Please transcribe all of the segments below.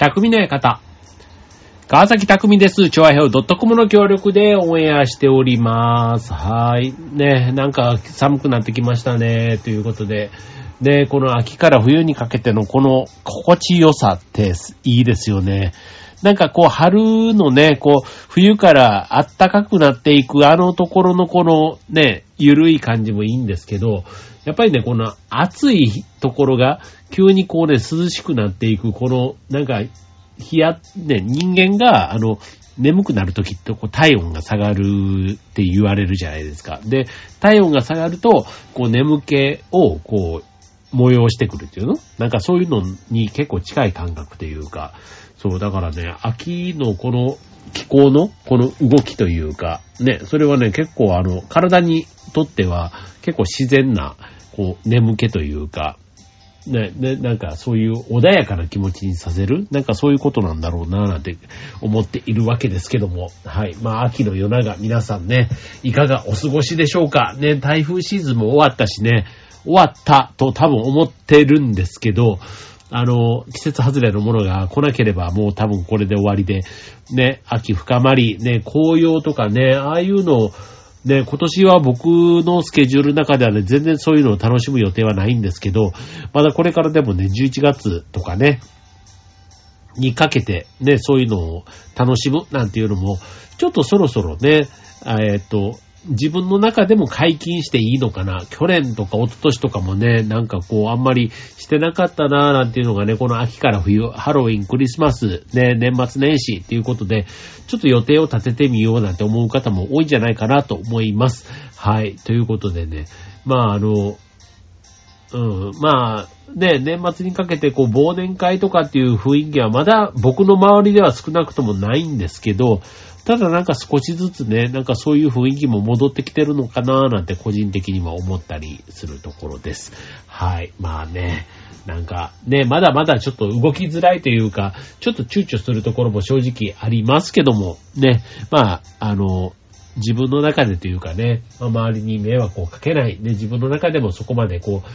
匠の館。川崎匠です。調和表 .com の協力でオンエアしております。はい。ね、なんか寒くなってきましたね。ということで。で、この秋から冬にかけてのこの心地よさっていいですよね。なんかこう春のね、こう冬から暖かくなっていくあのところのこのね、ゆるい感じもいいんですけど、やっぱりね、この暑いところが急にこうね、涼しくなっていく、このなんか、冷や、ね、人間が、あの、眠くなるときってこう体温が下がるって言われるじゃないですか。で、体温が下がると、こう眠気をこう催してくるっていうの？なんかそういうのに結構近い感覚というか、そう、だからね、秋のこの気候のこの動きというか、ね、それはね、結構あの、体にとっては結構自然な、こう、眠気というか、ね、ね、なんかそういう穏やかな気持ちにさせるなんかそういうことなんだろうななんて思っているわけですけども。はい。まあ秋の夜長皆さんね、いかがお過ごしでしょうかね、台風シーズンも終わったしね、終わったと多分思ってるんですけど、あの、季節外れのものが来なければもう多分これで終わりで、ね、秋深まり、ね、紅葉とかね、ああいうのを、ね、今年は僕のスケジュールの中ではね、全然そういうのを楽しむ予定はないんですけど、まだこれからでもね、11月とかね、にかけてね、そういうのを楽しむなんていうのも、ちょっとそろそろね、えっと、自分の中でも解禁していいのかな？去年とか一昨年とかもね、なんかこう、あんまりしてなかったなーなんていうのがね、この秋から冬、ハロウィン、クリスマス、ね、年末年始っていうことで、ちょっと予定を立ててみようなんて思う方も多いんじゃないかなと思います。はい。ということでね、まああの、うん、まあ、ね、年末にかけてこう忘年会とかっていう雰囲気はまだ僕の周りでは少なくともないんですけど、ただなんか少しずつね、なんかそういう雰囲気も戻ってきてるのかななんて個人的には思ったりするところです。はい。まあね、なんかね、まだまだちょっと動きづらいというか、ちょっと躊躇するところも正直ありますけども、ね、まあ、あの、自分の中でというかね、まあ、周りに迷惑をかけない、ね、自分の中でもそこまでこう、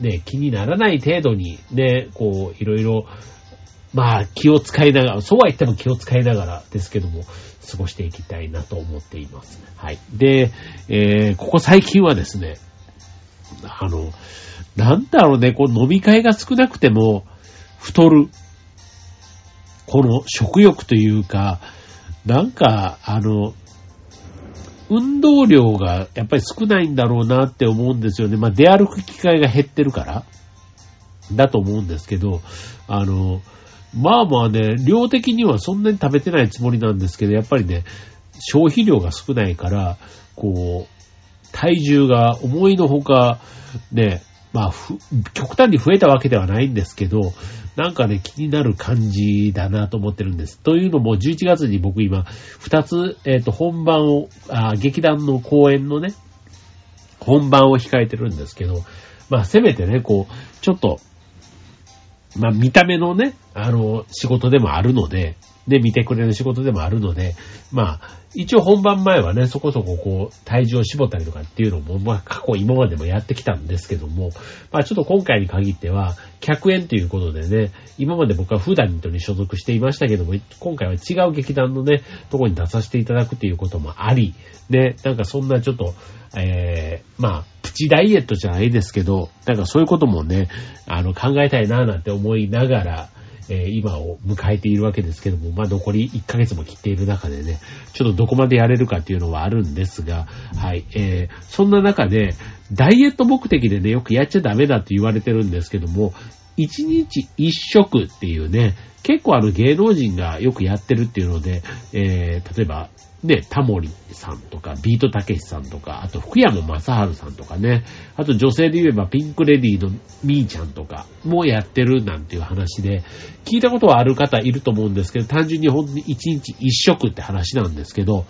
ね、気にならない程度に、ね、こう、いろいろ、まあ、気を使いながら、そうは言っても気を使いながらですけども、過ごしていきたいなと思っています。はい。で、えー、ここ最近はですね、あの、なんだろうね、こう飲み会が少なくても、太る。この食欲というか、なんか、あの、運動量がやっぱり少ないんだろうなって思うんですよね。まあ出歩く機会が減ってるから、だと思うんですけど、あの、まあまあね、量的にはそんなに食べてないつもりなんですけど、やっぱりね、消費量が少ないから、こう、体重が思いのほか、ね、まあ、極端に増えたわけではないんですけど、なんかね、気になる感じだなと思ってるんです。というのも、11月に僕今、二つ、えっ、ー、と、本番をあ、劇団の公演のね、本番を控えてるんですけど、まあ、せめてね、こう、ちょっと、まあ見た目のね、あの、仕事でもあるので、で、見てくれる仕事でもあるので、まあ、一応本番前はね、そこそここう、体重を絞ったりとかっていうのも、まあ過去今までもやってきたんですけども、まあちょっと今回に限っては、客演ということでね、今まで僕は普段に所属していましたけども、今回は違う劇団のね、とこに出させていただくっていうこともあり、で、なんかそんなちょっと、えー、まあ、プチダイエットじゃないですけど、なんかそういうこともね、あの、考えたいなぁなんて思いながら、えー、今を迎えているわけですけども、まあ残り1ヶ月も切っている中でね、ちょっとどこまでやれるかっていうのはあるんですが、はい、えー、そんな中で、ダイエット目的でね、よくやっちゃダメだって言われてるんですけども、1日1食っていうね、結構あの芸能人がよくやってるっていうので、えー、例えばね、タモリさんとか、ビートたけしさんとか、あと福山雅治さんとかね、あと女性で言えばピンクレディーのミーちゃんとかもやってるなんていう話で、聞いたことはある方いると思うんですけど、単純に本当に1日1食って話なんですけど、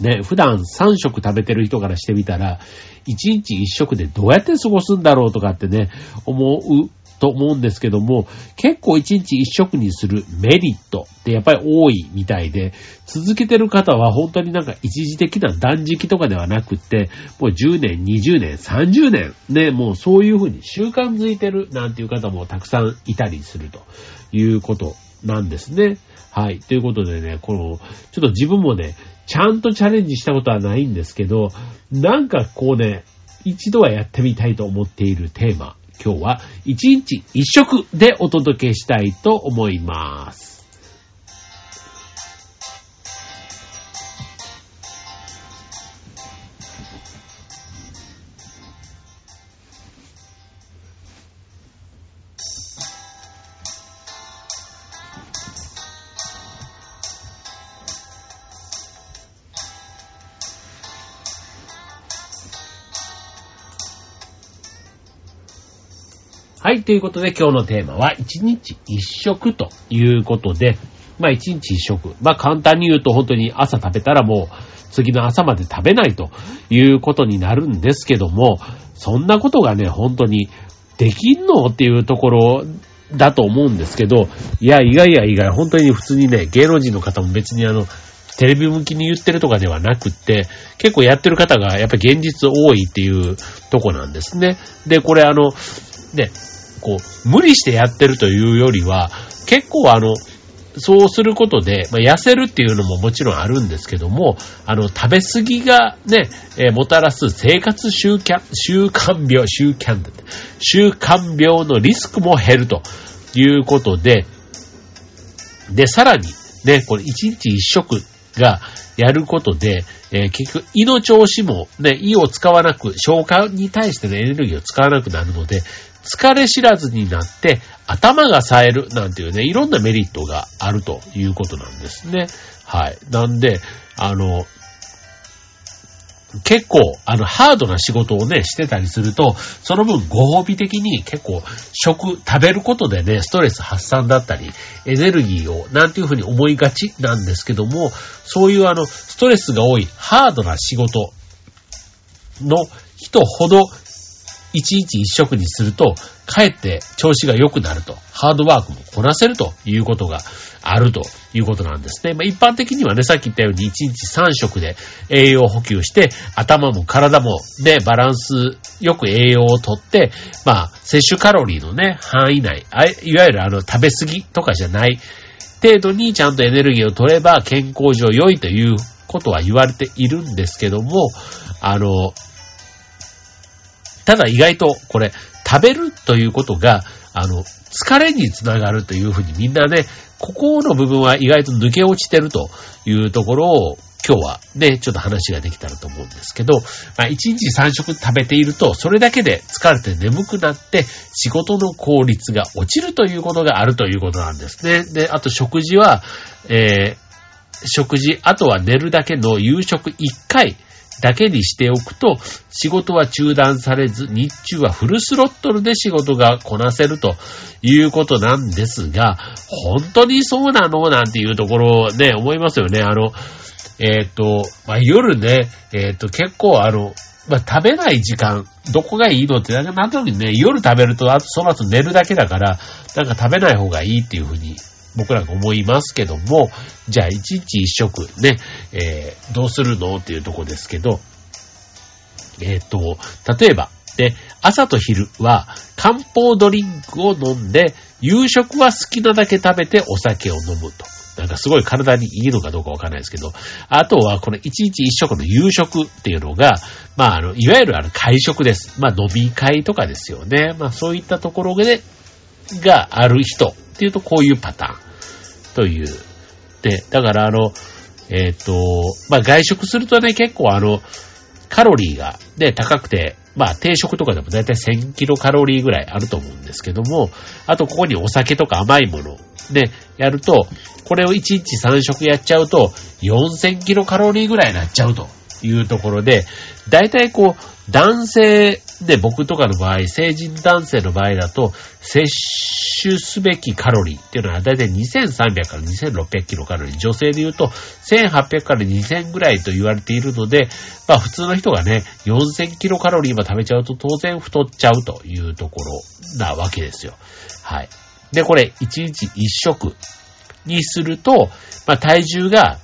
ね、普段3食食べてる人からしてみたら、1日1食でどうやって過ごすんだろうとかってね、思うと思うんですけども、結構一日一食にするメリットってやっぱり多いみたいで、続けてる方は本当になんか一時的な断食とかではなくって、もう10年、20年、30年、ね、もうそういうふうに習慣づいてるなんていう方もたくさんいたりするということなんですね。はい。ということでね、この、ちょっと自分もね、ちゃんとチャレンジしたことはないんですけど、なんかこうね、一度はやってみたいと思っているテーマ。今日は一日一食でお届けしたいと思います。はい、ということで今日のテーマは一日一食ということで、まあ一日一食。まあ簡単に言うと本当に朝食べたらもう次の朝まで食べないということになるんですけども、そんなことがね、本当にできんのっていうところだと思うんですけど、いや、意外や意外、本当に普通にね、芸能人の方も別にあの、テレビ向きに言ってるとかではなくって、結構やってる方がやっぱ現実多いっていうとこなんですね。で、これあの、ね、こう、無理してやってるというよりは、結構あの、そうすることで、まあ、痩せるっていうのももちろんあるんですけども、あの、食べ過ぎがね、えー、もたらす生活習慣、習慣病、習慣だって、習慣病のリスクも減るということで、で、さらに、ね、これ一日一食がやることで、えー、結局胃の調子もね、胃を使わなく、消化に対してのエネルギーを使わなくなるので、疲れ知らずになって頭が冴えるなんていうね、いろんなメリットがあるということなんですね。はい。なんで、あの、結構、あの、ハードな仕事をね、してたりすると、その分ご褒美的に結構、食、食べることでね、ストレス発散だったり、エネルギーを、なんていうふうに思いがちなんですけども、そういうあの、ストレスが多い、ハードな仕事の人ほど、一日一食にすると、かえって調子が良くなると、ハードワークもこなせるということがあるということなんですね。まあ、一般的にはね、さっき言ったように一日三食で栄養補給して、頭も体もでバランスよく栄養をとって、まあ、摂取カロリーのね、範囲内、いわゆるあの、食べ過ぎとかじゃない程度にちゃんとエネルギーを取れば健康上良いということは言われているんですけども、あの、ただ意外とこれ食べるということが、あの、疲れにつながるというふうにみんなね、ここの部分は意外と抜け落ちてるというところを今日はね、ちょっと話ができたらと思うんですけど、まあ、1日3食食べていると、それだけで疲れて眠くなって、仕事の効率が落ちるということがあるということなんですね。で、あと食事は、えー、食事、あとは寝るだけの夕食1回、だけにしておくと、仕事は中断されず、日中はフルスロットルで仕事がこなせるということなんですが、本当にそうなのなんていうところをね、思いますよね。あの、えっ、ー、と、まあ、夜ね、えっ、ー、と、結構あの、まあ、食べない時間、どこがいいのって、なんとなくね、夜食べると、あとその後寝るだけだから、なんか食べない方がいいっていうふうに僕らが思いますけども、じゃあ一日一食ね、えー、どうするのっていうとこですけど、えっ、ー、と、例えば、で、朝と昼は漢方ドリンクを飲んで、夕食は好きなだけ食べてお酒を飲むと。なんかすごい体にいいのかどうかわかんないですけど、あとはこの一日一食の夕食っていうのが、まあ、あの、いわゆるあの会食です。まあ、飲み会とかですよね。まあ、そういったところで、がある人っていうとこういうパターンという。で、だからあの、えっ、ー、と、まあ、外食するとね、結構あの、カロリーがね、高くて、まあ、定食とかでもだいたい1000キロカロリーぐらいあると思うんですけども、あとここにお酒とか甘いもの、ね、やると、これを1日3食やっちゃうと、4000キロカロリーぐらいになっちゃうというところで、だいたいこう、男性で僕とかの場合、成人男性の場合だと、摂取すべきカロリーっていうのはだいたい2300から2600キロカロリー。女性で言うと1800から2000ぐらいと言われているので、まあ普通の人がね、4000キロカロリーも食べちゃうと当然太っちゃうというところなわけですよ。はい。で、これ1日1食にすると、まあ体重が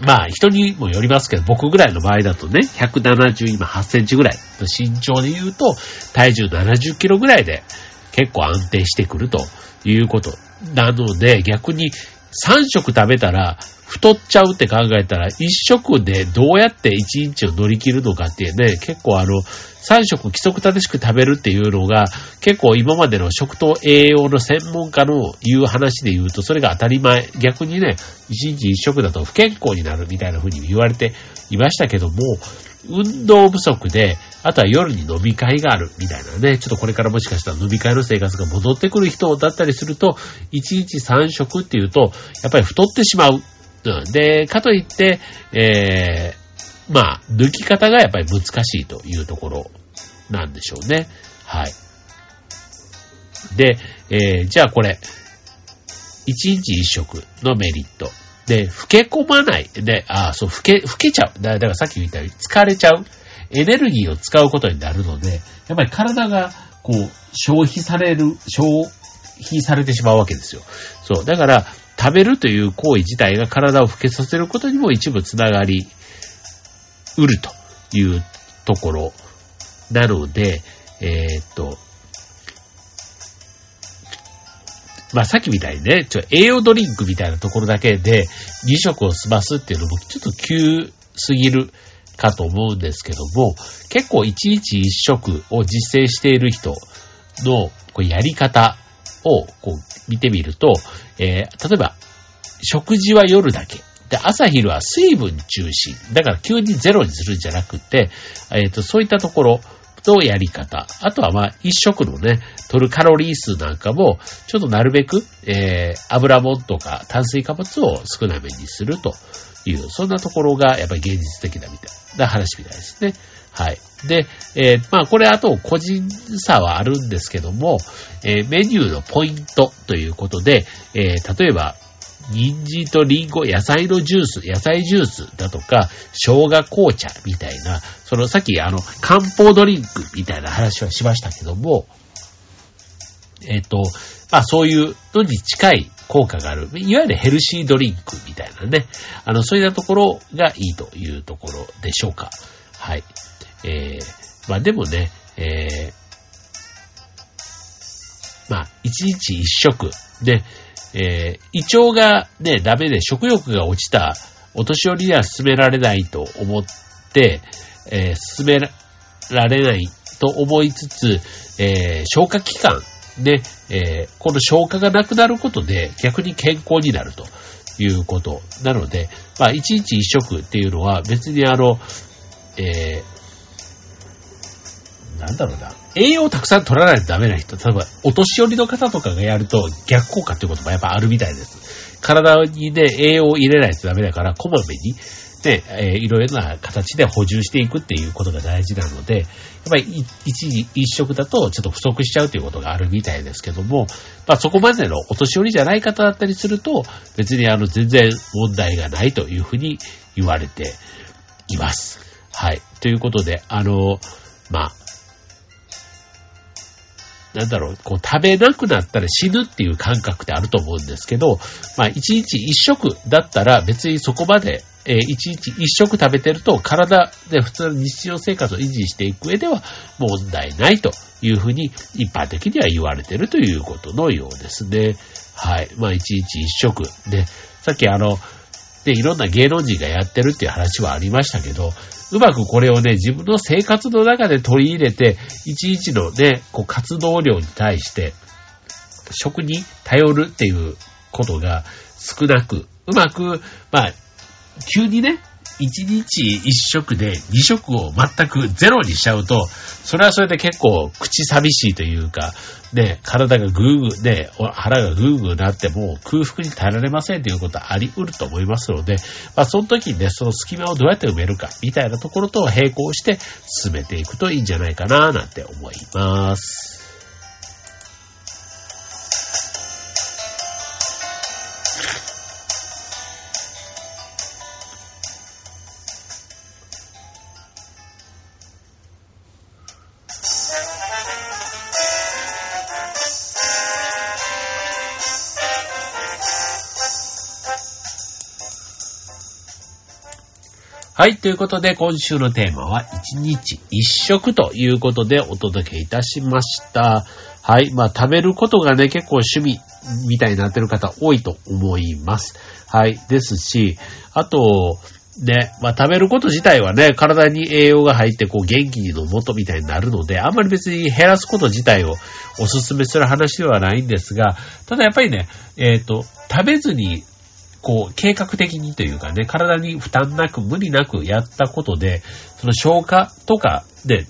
まあ、人にもよりますけど、僕ぐらいの場合だとね、170今8センチぐらい身長で言うと、体重70キロぐらいで結構安定してくるということ。なので、逆に3食食べたら、太っちゃうって考えたら、1食でどうやって1日を乗り切るのかっていうね、結構あの、3食規則正しく食べるっていうのが、結構今までの食と栄養の専門家の言う話で言うと、それが当たり前。逆にね、1日1食だと不健康になるみたいな風に言われていましたけども、運動不足で、あとは夜に飲み会があるみたいなね、ちょっとこれからもしかしたら飲み会の生活が戻ってくる人だったりすると、1日3食っていうと、やっぱり太ってしまう。うん、で、かといって、えー、まあ、抜き方がやっぱり難しいというところなんでしょうね。はい。で、えー、じゃあこれ、1日1食のメリット。で、老け込まない。で、ああ、そう、老け、老けちゃう。だだからさっき言ったように疲れちゃう。エネルギーを使うことになるので、やっぱり体が、こう、消費される、消費されてしまうわけですよ。そう。だから、食べるという行為自体が体を老けさせることにも一部つながり、うるというところなので、えー、っと、まあさっきみたいにね、ちょ栄養ドリンクみたいなところだけで2食を済ますっていうのもちょっと急すぎるかと思うんですけども、結構一日一食を実践している人のこうやり方をこう見てみると、えー、例えば、食事は夜だけ。で、朝昼は水分中心。だから急にゼロにするんじゃなくて、えっ、ー、と、そういったところのやり方。あとはまあ、一食のね、取るカロリー数なんかも、ちょっとなるべく、えー、油もんとか炭水化物を少なめにするという、そんなところがやっぱり現実的だみたいな話みたいですね。はい。で、えー、まあこれあと個人差はあるんですけども、えー、メニューのポイントということで、えー、例えば、人参とリンゴ、野菜のジュース、野菜ジュースだとか、生姜紅茶みたいな、そのさっきあの、漢方ドリンクみたいな話はしましたけども、えっ、と、まあそういうのに近い効果がある、いわゆるヘルシードリンクみたいなね、あの、そういったところがいいというところでしょうか。はい。えー、まあでもね、えー、まあ、一日一食で、えー、胃腸がね、ダメで食欲が落ちたお年寄りには進められないと思って、えー、進められないと思いつつ、えー、消化器官で、え、この消化がなくなることで逆に健康になるということなので、まあ、一日一食っていうのは別にあの、え、なんだろうな、栄養をたくさん取らないとダメな人、例えばお年寄りの方とかがやると逆効果っていうこともやっぱあるみたいです。体にね、栄養を入れないとダメだから、こまめに、ね、えー、いろいろな形で補充していくっていうことが大事なので、やっぱり一時一食だとちょっと不足しちゃうということがあるみたいですけども、まあそこまでのお年寄りじゃない方だったりすると、別にあの全然問題がないというふうに言われています。はい。ということで、あの、まあ、なんだろう、こう食べなくなったら死ぬっていう感覚ってあると思うんですけど、まあ一日一食だったら別にそこまで、えー、一日一食食べてると体で普通の日常生活を維持していく上では問題ないというふうに一般的には言われてるということのようですね。はい。まあ一日一食。で、さっきあの、で、いろんな芸能人がやってるっていう話はありましたけど、うまくこれをね、自分の生活の中で取り入れて、一日のね、こう活動量に対して、食に頼るっていうことが少なく、うまく、まあ、急にね、一日一食で二食を全くゼロにしちゃうと、それはそれで結構口寂しいというか、ね、体がグーグー、ね、腹がグーグーなっても空腹に耐えられませんということはあり得ると思いますので、まあその時にね、その隙間をどうやって埋めるか、みたいなところと並行して進めていくといいんじゃないかな、なんて思います。はい。ということで、今週のテーマは、一日一食ということでお届けいたしました。はい。まあ、食べることがね、結構趣味みたいになってる方多いと思います。はい。ですし、あと、ね、まあ食べること自体はね、体に栄養が入ってこう元気のもとみたいになるので、あんまり別に減らすこと自体をお勧めする話ではないんですが、ただやっぱりね、えっ、ー、と、食べずにこう、計画的にというかね、体に負担なく、無理なくやったことで、その消化とかで、例え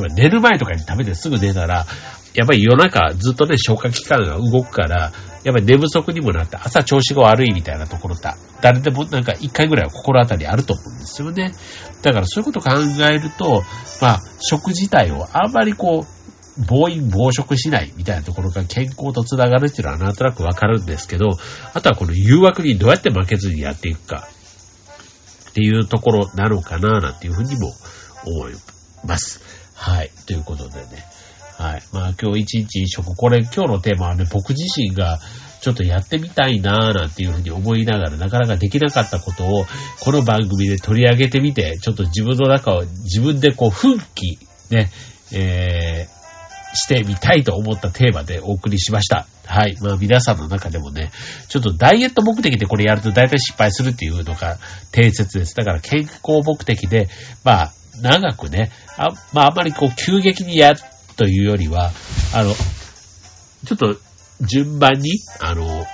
ば寝る前とかに食べてすぐ寝たら、やっぱり夜中ずっとね、消化器官が動くから、やっぱり寝不足にもなって朝調子が悪いみたいなところだ。誰でもなんか一回ぐらいは心当たりあると思うんですよね。だからそういうことを考えると、まあ、食自体をあんまりこう、暴飲暴食しないみたいなところが健康とつながるっていうのはなんとなくわかるんですけど、あとはこの誘惑にどうやって負けずにやっていくかっていうところなのかななんていうふうにも思います。はい。ということでね。はい。まあ今日一日一食、これ今日のテーマはね、僕自身がちょっとやってみたいなーなんていうふうに思いながらなかなかできなかったことをこの番組で取り上げてみて、ちょっと自分の中を自分でこう奮起、ね、えー、してみたいと思ったテーマでお送りしました。はい。まあ皆さんの中でもね、ちょっとダイエット目的でこれやると大体失敗するっていうのが定説です。だから健康目的で、まあ長くね、あまああまりこう急激にやるというよりは、あの、ちょっと順番に、あの、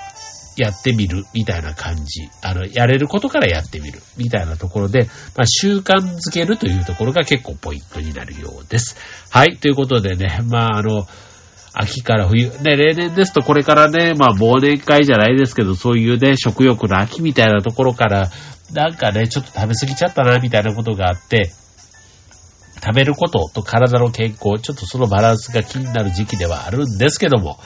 やってみるみたいな感じ。あの、やれることからやってみるみたいなところで、まあ、習慣づけるというところが結構ポイントになるようです。はい、ということでね、まあ、あの、秋から冬。ね、例年ですとこれからね、まあ忘年会じゃないですけど、そういうね、食欲の秋みたいなところから、なんかね、ちょっと食べ過ぎちゃったな、みたいなことがあって、食べることと体の健康、ちょっとそのバランスが気になる時期ではあるんですけども、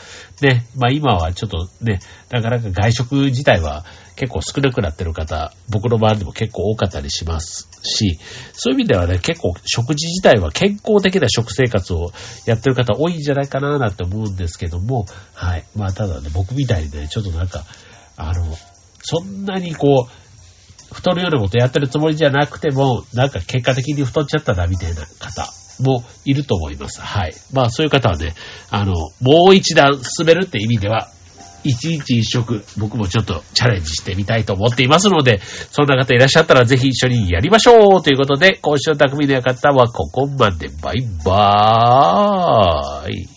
ね、まあ今はちょっとね、なかなか外食自体は結構少なくなってる方、僕の周りでも結構多かったりしますし、そういう意味ではね、結構食事自体は健康的な食生活をやってる方多いんじゃないかななんて思うんですけども、はい。まあただね、僕みたいにね、ちょっとなんか、あの、そんなにこう、太るようなことやってるつもりじゃなくても、なんか結果的に太っちゃったな、みたいな方もいると思います。はい。まあそういう方はね、あの、もう一段進めるって意味では、一日一食、僕もちょっとチャレンジしてみたいと思っていますので、そんな方いらっしゃったらぜひ一緒にやりましょうということで、今週の匠の館はここまで。バイバーイ。